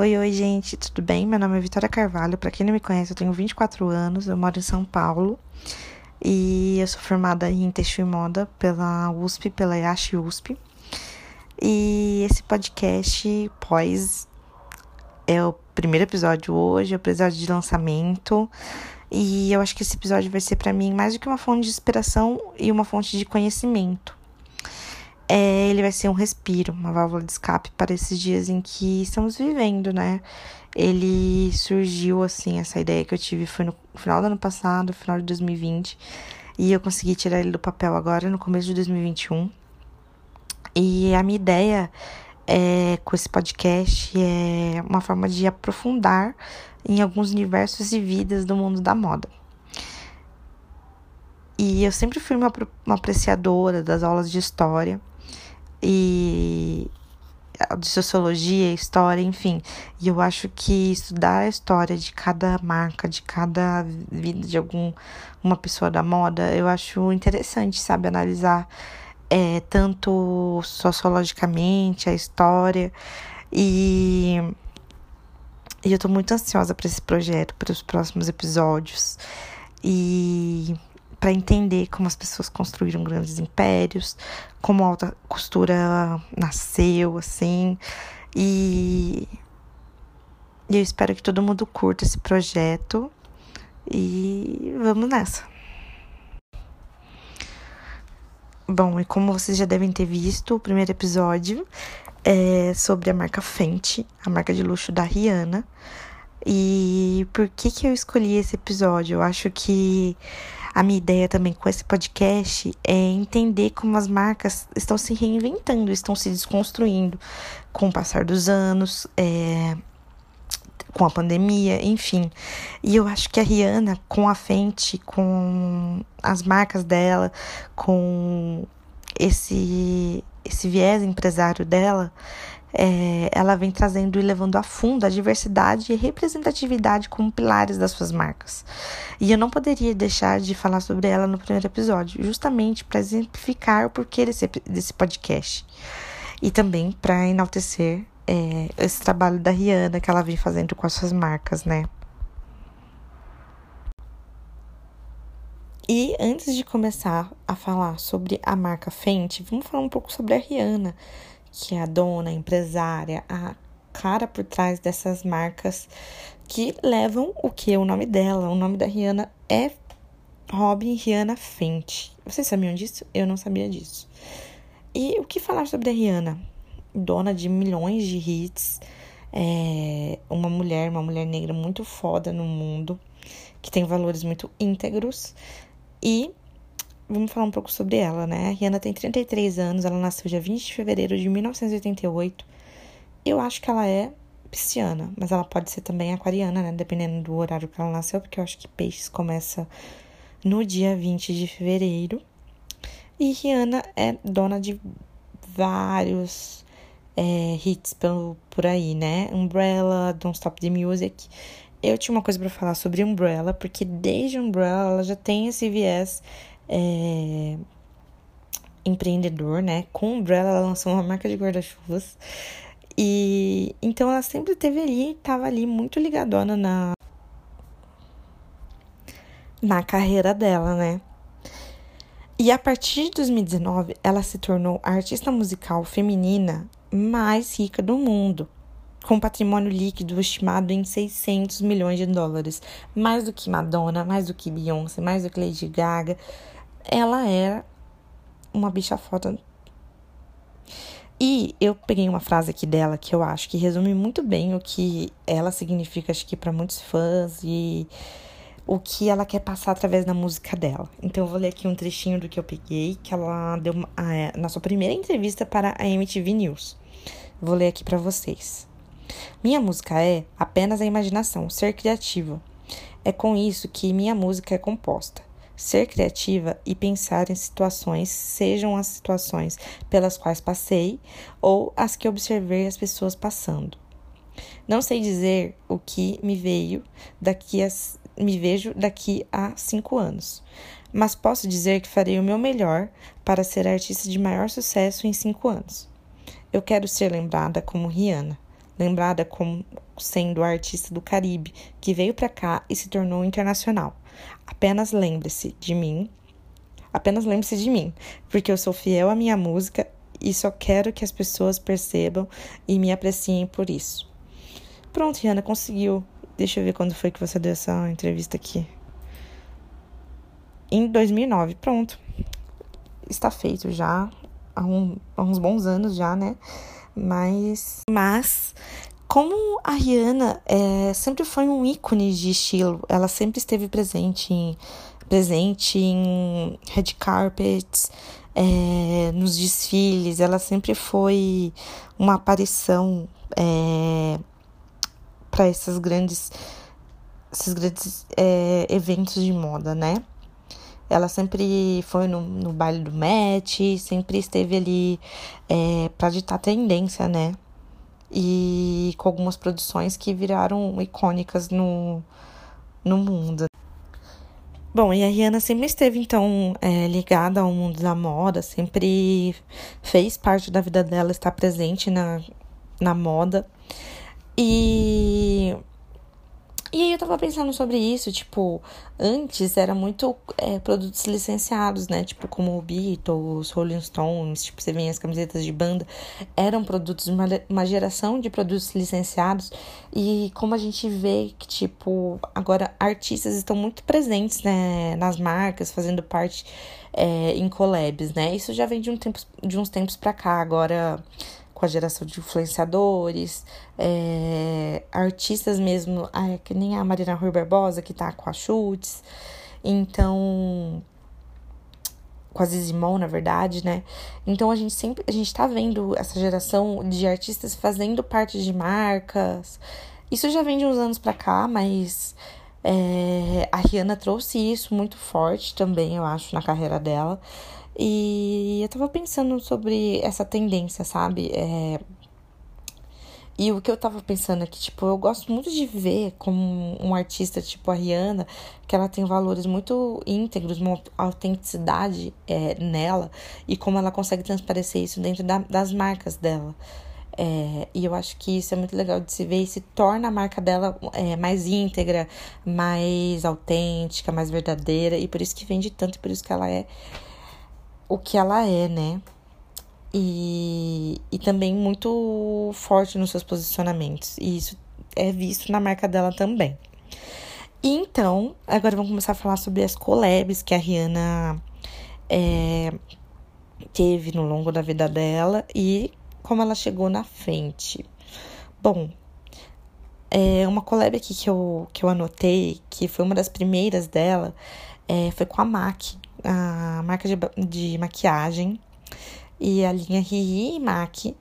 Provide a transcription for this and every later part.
Oi, oi, gente, tudo bem? Meu nome é Vitória Carvalho. Para quem não me conhece, eu tenho 24 anos, eu moro em São Paulo e eu sou formada em textil e moda pela USP, pela IASH USP. E esse podcast pós é o primeiro episódio hoje, é o episódio de lançamento. E eu acho que esse episódio vai ser para mim mais do que uma fonte de inspiração e uma fonte de conhecimento é, ele vai ser um respiro, uma válvula de escape para esses dias em que estamos vivendo, né? Ele surgiu assim, essa ideia que eu tive foi no final do ano passado, final de 2020, e eu consegui tirar ele do papel agora no começo de 2021. E a minha ideia é, com esse podcast é uma forma de aprofundar em alguns universos e vidas do mundo da moda. E eu sempre fui uma, uma apreciadora das aulas de história e de sociologia, história, enfim. E eu acho que estudar a história de cada marca, de cada vida de algum uma pessoa da moda, eu acho interessante, sabe, analisar é, tanto sociologicamente a história e e eu tô muito ansiosa para esse projeto, para os próximos episódios. E para entender como as pessoas construíram grandes impérios, como a alta costura nasceu, assim. E eu espero que todo mundo curta esse projeto. E vamos nessa. Bom, e como vocês já devem ter visto, o primeiro episódio é sobre a marca Fenty, a marca de luxo da Rihanna. E por que que eu escolhi esse episódio? Eu acho que a minha ideia também com esse podcast é entender como as marcas estão se reinventando, estão se desconstruindo com o passar dos anos, é, com a pandemia, enfim. E eu acho que a Rihanna, com a Fenty, com as marcas dela, com esse, esse viés empresário dela, é, ela vem trazendo e levando a fundo a diversidade e representatividade como pilares das suas marcas. E eu não poderia deixar de falar sobre ela no primeiro episódio, justamente para exemplificar o porquê desse, desse podcast. E também para enaltecer é, esse trabalho da Rihanna que ela vem fazendo com as suas marcas, né? E antes de começar a falar sobre a marca Fenty, vamos falar um pouco sobre a Rihanna que é a dona, a empresária, a cara por trás dessas marcas que levam o que? O nome dela. O nome da Rihanna é Robin Rihanna Fenty. Vocês sabiam disso? Eu não sabia disso. E o que falar sobre a Rihanna? Dona de milhões de hits, é uma mulher, uma mulher negra muito foda no mundo, que tem valores muito íntegros e vamos falar um pouco sobre ela, né? A Rihanna tem 33 anos, ela nasceu dia 20 de fevereiro de 1988. Eu acho que ela é pisciana, mas ela pode ser também aquariana, né? Dependendo do horário que ela nasceu, porque eu acho que peixes começa no dia 20 de fevereiro. E Rihanna é dona de vários é, hits pelo, por aí, né? Umbrella, Don't Stop the Music. Eu tinha uma coisa para falar sobre Umbrella, porque desde Umbrella ela já tem esse viés é, empreendedor, né? Com Umbrella, ela lançou uma marca de guarda-chuvas. E então ela sempre teve ali, tava ali muito ligadona na na carreira dela, né? E a partir de 2019, ela se tornou a artista musical feminina mais rica do mundo, com patrimônio líquido estimado em 600 milhões de dólares, mais do que Madonna, mais do que Beyoncé, mais do que Lady Gaga ela era uma bicha foda. E eu peguei uma frase aqui dela que eu acho que resume muito bem o que ela significa, acho que para muitos fãs e o que ela quer passar através da música dela. Então eu vou ler aqui um trechinho do que eu peguei, que ela deu uma, a, na sua primeira entrevista para a MTV News. Vou ler aqui para vocês. Minha música é apenas a imaginação, ser criativa. É com isso que minha música é composta ser criativa e pensar em situações, sejam as situações pelas quais passei ou as que observei as pessoas passando. Não sei dizer o que me veio daqui a, me vejo daqui a cinco anos, mas posso dizer que farei o meu melhor para ser artista de maior sucesso em cinco anos. Eu quero ser lembrada como Rihanna, lembrada como sendo a artista do Caribe que veio para cá e se tornou internacional. Apenas lembre-se de mim. Apenas lembre-se de mim, porque eu sou fiel à minha música e só quero que as pessoas percebam e me apreciem por isso. Pronto, Rihanna, conseguiu. Deixa eu ver quando foi que você deu essa entrevista aqui. Em 2009, pronto. Está feito já há, um, há uns bons anos já, né? Mas, mas como a Rihanna é, sempre foi um ícone de estilo, ela sempre esteve presente em, presente em red carpets, é, nos desfiles, ela sempre foi uma aparição é, para esses grandes, esses grandes é, eventos de moda, né? Ela sempre foi no, no baile do Met, sempre esteve ali é, para ditar tendência, né? E com algumas produções que viraram icônicas no, no mundo. Bom, e a Rihanna sempre esteve, então, é, ligada ao mundo da moda, sempre fez parte da vida dela estar presente na, na moda. E e aí eu tava pensando sobre isso, tipo, antes era muito é, produtos licenciados, né? Tipo, como o Beatles, Rolling Stones, tipo, você vê as camisetas de banda, eram produtos, uma, uma geração de produtos licenciados. E como a gente vê que, tipo, agora artistas estão muito presentes, né, nas marcas, fazendo parte é, em collabs, né? Isso já vem de, um tempo, de uns tempos pra cá. Agora com a geração de influenciadores, é, artistas mesmo, ah, que nem a Marina Rui Barbosa, que tá com a Chutes. Então, com a Zizimon, na verdade, né? Então a gente sempre, a gente tá vendo essa geração de artistas fazendo parte de marcas. Isso já vem de uns anos pra cá, mas é, a Rihanna trouxe isso muito forte também, eu acho, na carreira dela. E eu tava pensando sobre essa tendência, sabe? É... E o que eu tava pensando aqui, tipo, eu gosto muito de ver como um artista tipo a Rihanna, que ela tem valores muito íntegros, uma autenticidade é, nela, e como ela consegue transparecer isso dentro da, das marcas dela. É, e eu acho que isso é muito legal de se ver e se torna a marca dela é, mais íntegra, mais autêntica, mais verdadeira, e por isso que vende tanto, e por isso que ela é o que ela é, né? E, e também muito forte nos seus posicionamentos. E isso é visto na marca dela também. Então, agora vamos começar a falar sobre as collabs que a Rihanna é, teve no longo da vida dela e como ela chegou na frente. Bom, é uma collab aqui que eu, que eu anotei, que foi uma das primeiras dela, é, foi com a MAC, a marca de, de maquiagem e a linha Rii MAC.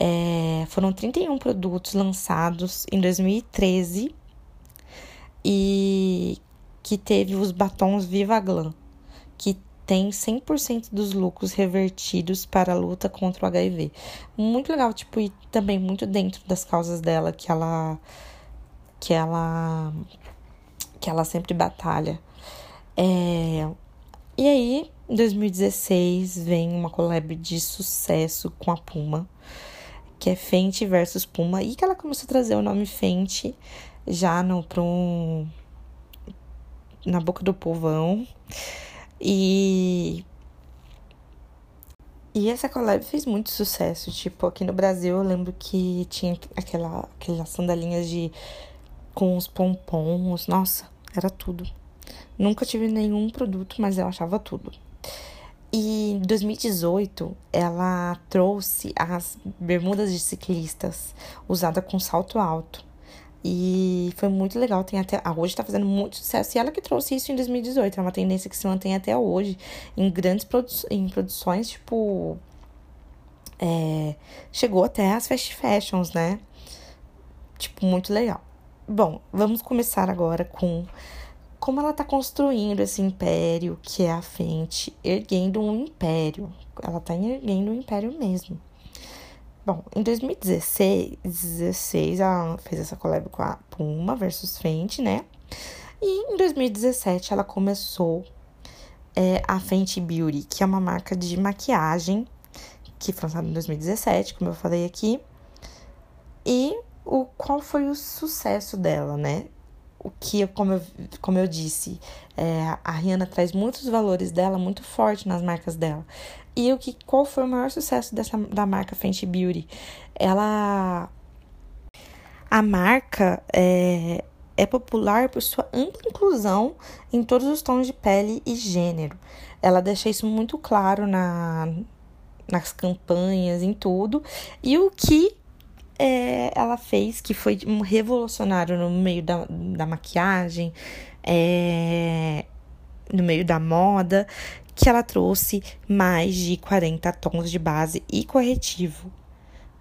É, foram 31 produtos lançados em 2013 e que teve os batons Viva Glam, que tem 100% dos lucros revertidos para a luta contra o HIV. Muito legal, tipo, e também muito dentro das causas dela que ela que ela que ela sempre batalha. É, e aí, em 2016, vem uma collab de sucesso com a Puma, que é Fenty versus Puma, e que ela começou a trazer o nome Fenty já no, pro na boca do povão. E e essa collab fez muito sucesso. Tipo, aqui no Brasil eu lembro que tinha aquela, aquelas sandalinhas de. com os pompons. Nossa, era tudo. Nunca tive nenhum produto, mas eu achava tudo. E em 2018, ela trouxe as bermudas de ciclistas usada com salto alto. E foi muito legal, tem até ah, hoje tá fazendo muito sucesso. E ela que trouxe isso em 2018, é uma tendência que se mantém até hoje em grandes produ em produções, tipo é, chegou até as fast fashions, né? Tipo, muito legal. Bom, vamos começar agora com como ela está construindo esse império que é a frente, erguendo um império. Ela está erguendo um império mesmo. Bom, em 2016, 16, ela fez essa collab com a Puma versus Fenty, né? E em 2017 ela começou é, a Fenty Beauty, que é uma marca de maquiagem que foi lançada em 2017, como eu falei aqui. E o, qual foi o sucesso dela, né? O que, como eu, como eu disse, é, a Rihanna traz muitos valores dela muito forte nas marcas dela. E o que, qual foi o maior sucesso dessa, da marca Fenty Beauty? Ela. A marca é, é popular por sua ampla inclusão em todos os tons de pele e gênero. Ela deixa isso muito claro na, nas campanhas, em tudo. E o que é, ela fez, que foi um revolucionário no meio da, da maquiagem, é, no meio da moda, que ela trouxe mais de 40 tons de base e corretivo.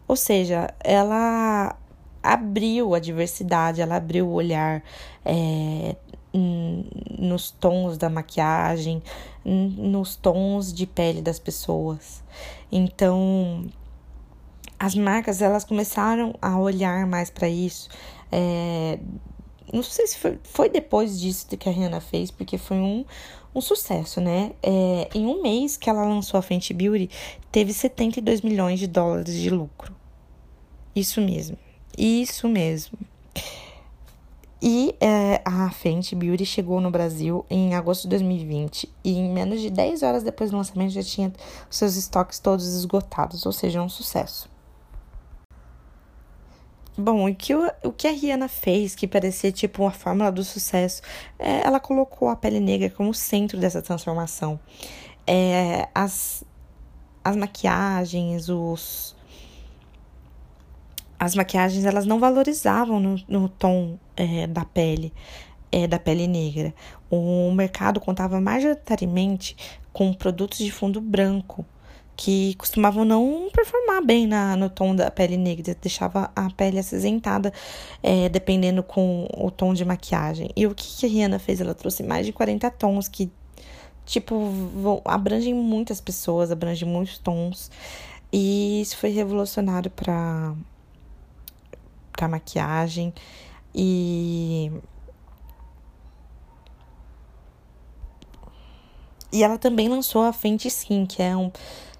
Ou seja, ela abriu a diversidade, ela abriu o olhar é, nos tons da maquiagem, nos tons de pele das pessoas. Então, as marcas elas começaram a olhar mais para isso. É, não sei se foi, foi depois disso que a Rihanna fez, porque foi um, um sucesso, né? É, em um mês que ela lançou a Fenty Beauty, teve 72 milhões de dólares de lucro. Isso mesmo. Isso mesmo. E é, a Fenty Beauty chegou no Brasil em agosto de 2020 e em menos de 10 horas depois do lançamento já tinha seus estoques todos esgotados, ou seja, um sucesso. Bom, o que, o, o que a Rihanna fez, que parecia tipo uma fórmula do sucesso, é, ela colocou a pele negra como centro dessa transformação. É, as, as maquiagens, os, as maquiagens elas não valorizavam no, no tom é, da pele, é, da pele negra. O mercado contava majoritariamente com produtos de fundo branco, que costumavam não performar bem na, no tom da pele negra, deixava a pele acinzentada, é, dependendo com o tom de maquiagem. E o que, que a Rihanna fez? Ela trouxe mais de 40 tons que, tipo, vão, abrangem muitas pessoas, abrangem muitos tons. E isso foi revolucionário para para maquiagem e E ela também lançou a Fenty Skin, que é um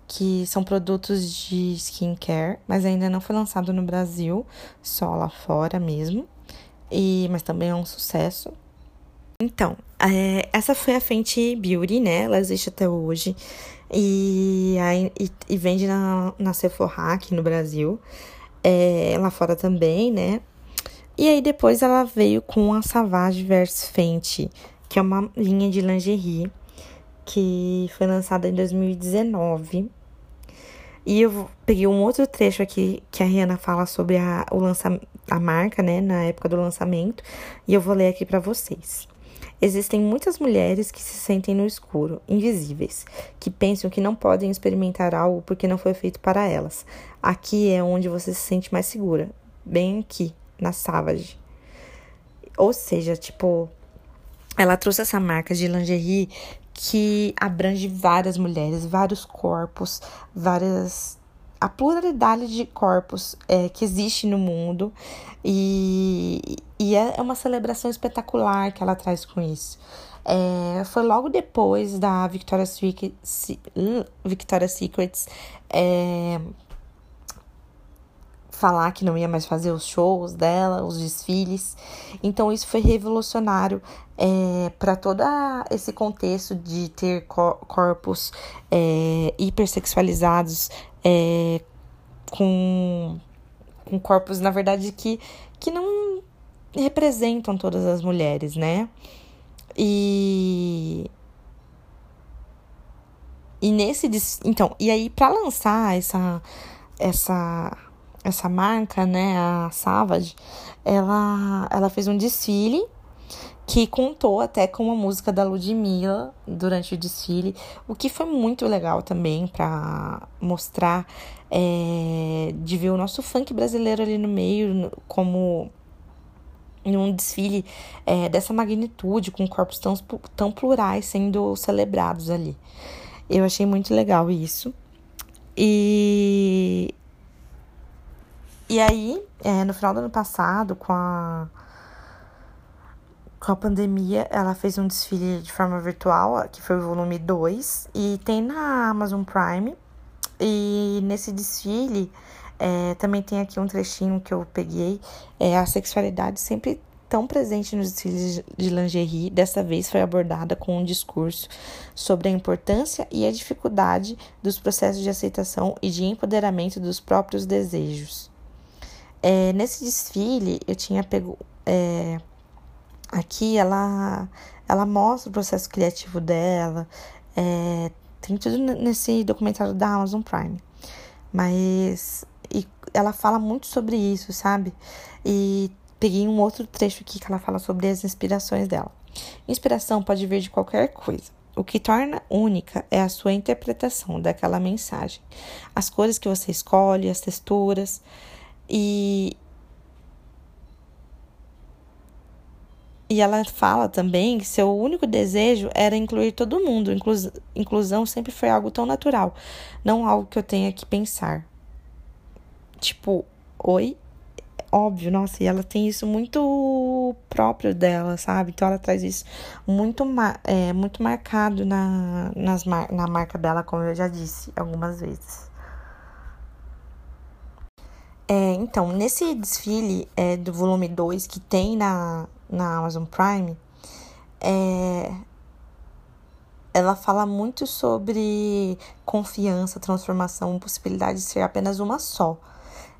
que são produtos de skincare, mas ainda não foi lançado no Brasil, só lá fora mesmo. E, mas também é um sucesso. Então, é, essa foi a Fenty Beauty, né? Ela existe até hoje. E, e, e vende na, na Sephora aqui no Brasil. É, lá fora também, né? E aí depois ela veio com a Savage Verse Fenty, que é uma linha de lingerie que foi lançada em 2019 e eu peguei um outro trecho aqui que a Rihanna fala sobre a, o lança, a marca, né, na época do lançamento, e eu vou ler aqui para vocês. Existem muitas mulheres que se sentem no escuro, invisíveis, que pensam que não podem experimentar algo porque não foi feito para elas. Aqui é onde você se sente mais segura, bem aqui, na Savage. Ou seja, tipo, ela trouxe essa marca de lingerie que abrange várias mulheres, vários corpos, várias a pluralidade de corpos é, que existe no mundo e, e é uma celebração espetacular que ela traz com isso. É, foi logo depois da Victoria's Secret, Victoria's Secrets é, falar que não ia mais fazer os shows dela, os desfiles. Então isso foi revolucionário é, para todo esse contexto de ter corpos é, hipersexualizados, é, com, com corpos, na verdade, que, que não representam todas as mulheres, né? E. E nesse. Então, e aí, para lançar essa. essa essa marca, né, a Savage, ela, ela fez um desfile que contou até com a música da Ludmilla durante o desfile, o que foi muito legal também para mostrar é, de ver o nosso funk brasileiro ali no meio, como em um desfile é, dessa magnitude, com corpos tão, tão plurais sendo celebrados ali. Eu achei muito legal isso. E e aí, é, no final do ano passado, com a, com a pandemia, ela fez um desfile de forma virtual, que foi o volume 2, e tem na Amazon Prime. E nesse desfile, É, também tem aqui um trechinho que eu peguei. É, a sexualidade sempre tão presente nos desfiles de lingerie, dessa vez foi abordada com um discurso sobre a importância e a dificuldade dos processos de aceitação e de empoderamento dos próprios desejos. É, nesse desfile, eu tinha pego. É, aqui ela, ela mostra o processo criativo dela, é, tem tudo nesse documentário da Amazon Prime. Mas e ela fala muito sobre isso, sabe? E peguei um outro trecho aqui que ela fala sobre as inspirações dela. Inspiração pode vir de qualquer coisa. O que torna única é a sua interpretação daquela mensagem. As cores que você escolhe, as texturas. E, E ela fala também que seu único desejo era incluir todo mundo. Inclus inclusão sempre foi algo tão natural, não algo que eu tenha que pensar. Tipo, oi? Óbvio, nossa, e ela tem isso muito próprio dela, sabe? Então ela traz isso muito, é, muito marcado na, nas na marca dela, como eu já disse algumas vezes. É, então, nesse desfile é, do volume 2 que tem na, na Amazon Prime, é, ela fala muito sobre confiança, transformação, possibilidade de ser apenas uma só.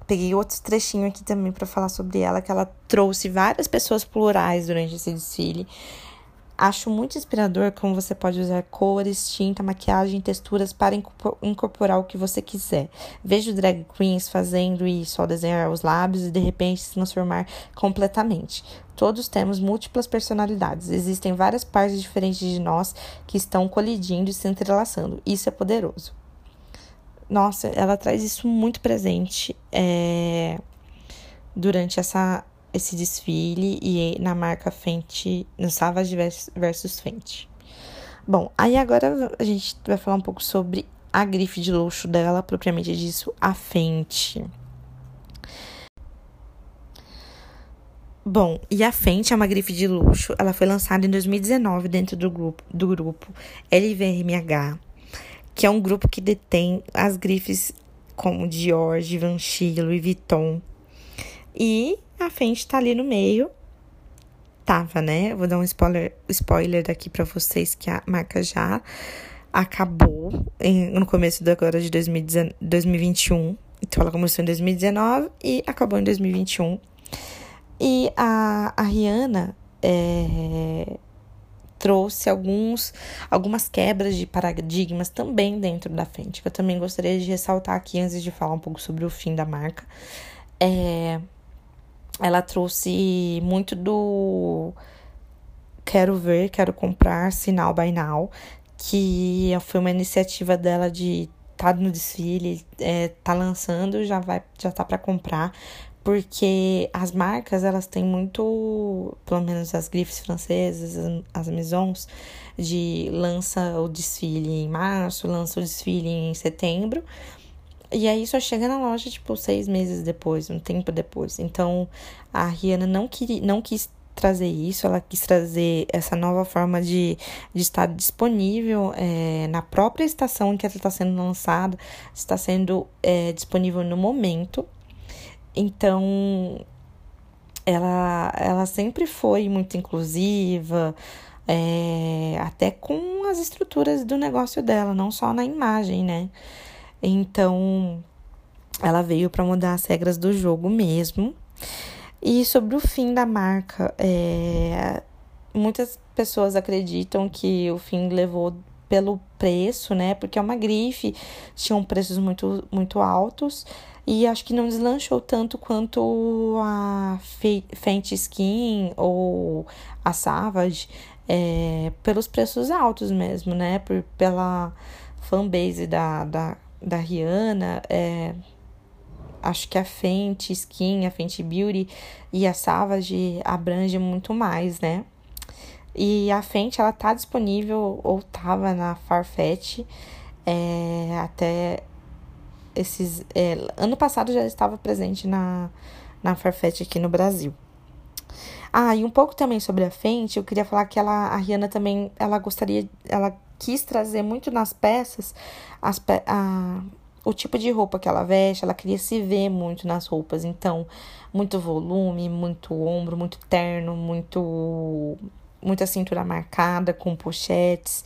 Peguei outro trechinho aqui também para falar sobre ela, que ela trouxe várias pessoas plurais durante esse desfile. Acho muito inspirador como você pode usar cores, tinta, maquiagem, texturas para incorporar o que você quiser. Vejo drag queens fazendo isso ao desenhar os lábios e de repente se transformar completamente. Todos temos múltiplas personalidades. Existem várias partes diferentes de nós que estão colidindo e se entrelaçando. Isso é poderoso. Nossa, ela traz isso muito presente é, durante essa, esse desfile e na marca Fenty, no Savage versus Fenty. Bom, aí agora a gente vai falar um pouco sobre a grife de luxo dela, propriamente disso, a Fenty. Bom, e a Fenty é uma grife de luxo. Ela foi lançada em 2019 dentro do grupo, do grupo LVMH, que é um grupo que detém as grifes como Dior, Givenchy, Louis Vuitton. E a Fenty tá ali no meio. Tava, né? Vou dar um spoiler, spoiler daqui para vocês que a marca já acabou em, no começo do agora de 2021. Então ela começou em 2019 e acabou em 2021. E a, a Rihanna é, trouxe alguns, algumas quebras de paradigmas também dentro da frente, que eu também gostaria de ressaltar aqui antes de falar um pouco sobre o fim da marca. É, ela trouxe muito do quero ver, quero comprar, sinal by now, que foi uma iniciativa dela de tá no desfile, é, tá lançando, já vai, já tá para comprar, porque as marcas elas têm muito, pelo menos as grifes francesas, as maisons, de lança o desfile em março, lança o desfile em setembro, e aí só chega na loja tipo seis meses depois, um tempo depois. Então a Rihanna não queria, não quis trazer isso, ela quis trazer essa nova forma de, de estar disponível é, na própria estação em que ela está sendo lançada, está sendo é, disponível no momento então, ela, ela sempre foi muito inclusiva, é, até com as estruturas do negócio dela, não só na imagem, né? Então, ela veio para mudar as regras do jogo mesmo. E sobre o fim da marca, é, muitas pessoas acreditam que o fim levou pelo preço, né? Porque é uma grife, tinham preços muito, muito altos. E acho que não deslanchou tanto quanto a Fenty Skin ou a Savage, é, pelos preços altos mesmo, né? Por, pela fanbase da, da, da Rihanna. É, acho que a Fenty Skin, a Fenty Beauty e a Savage abrangem muito mais, né? E a Fenty, ela tá disponível ou tava na Farfetch é, até esses. É, ano passado já estava presente na, na Farfetch aqui no Brasil. Ah, e um pouco também sobre a Fenty, eu queria falar que ela, a Rihanna também, ela gostaria, ela quis trazer muito nas peças as, a, o tipo de roupa que ela veste, ela queria se ver muito nas roupas. Então, muito volume, muito ombro, muito terno, muito muita cintura marcada com pochetes.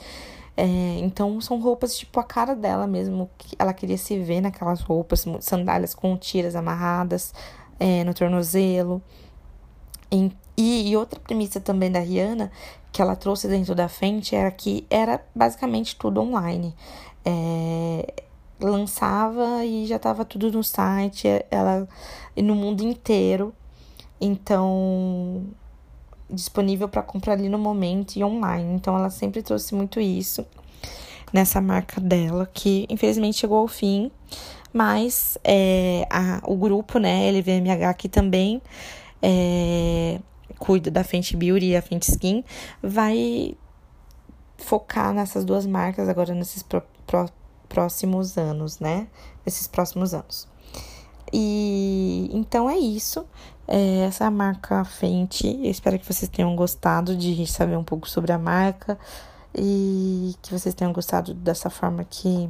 É, então, são roupas tipo a cara dela mesmo, que ela queria se ver naquelas roupas, sandálias com tiras amarradas é, no tornozelo. E, e outra premissa também da Rihanna, que ela trouxe dentro da frente, era que era basicamente tudo online. É, lançava e já estava tudo no site, ela no mundo inteiro. Então, disponível para comprar ali no momento e online. Então, ela sempre trouxe muito isso nessa marca dela, que infelizmente chegou ao fim. Mas é, a, o grupo, né, LVMH, que também é, cuida da Fenty Beauty e a Fenty Skin, vai focar nessas duas marcas agora nesses pro, pro, próximos anos, né? Nesses próximos anos. E então é isso. É, essa é a marca Fenty. Eu espero que vocês tenham gostado de saber um pouco sobre a marca e que vocês tenham gostado dessa forma que,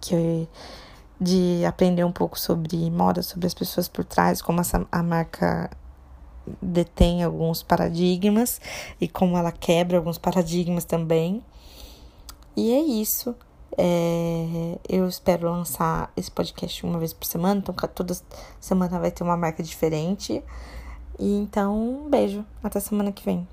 que de aprender um pouco sobre moda, sobre as pessoas por trás, como essa, a marca detém alguns paradigmas e como ela quebra alguns paradigmas também. E é isso. É, eu espero lançar esse podcast uma vez por semana, então toda semana vai ter uma marca diferente. E então, um beijo. Até semana que vem.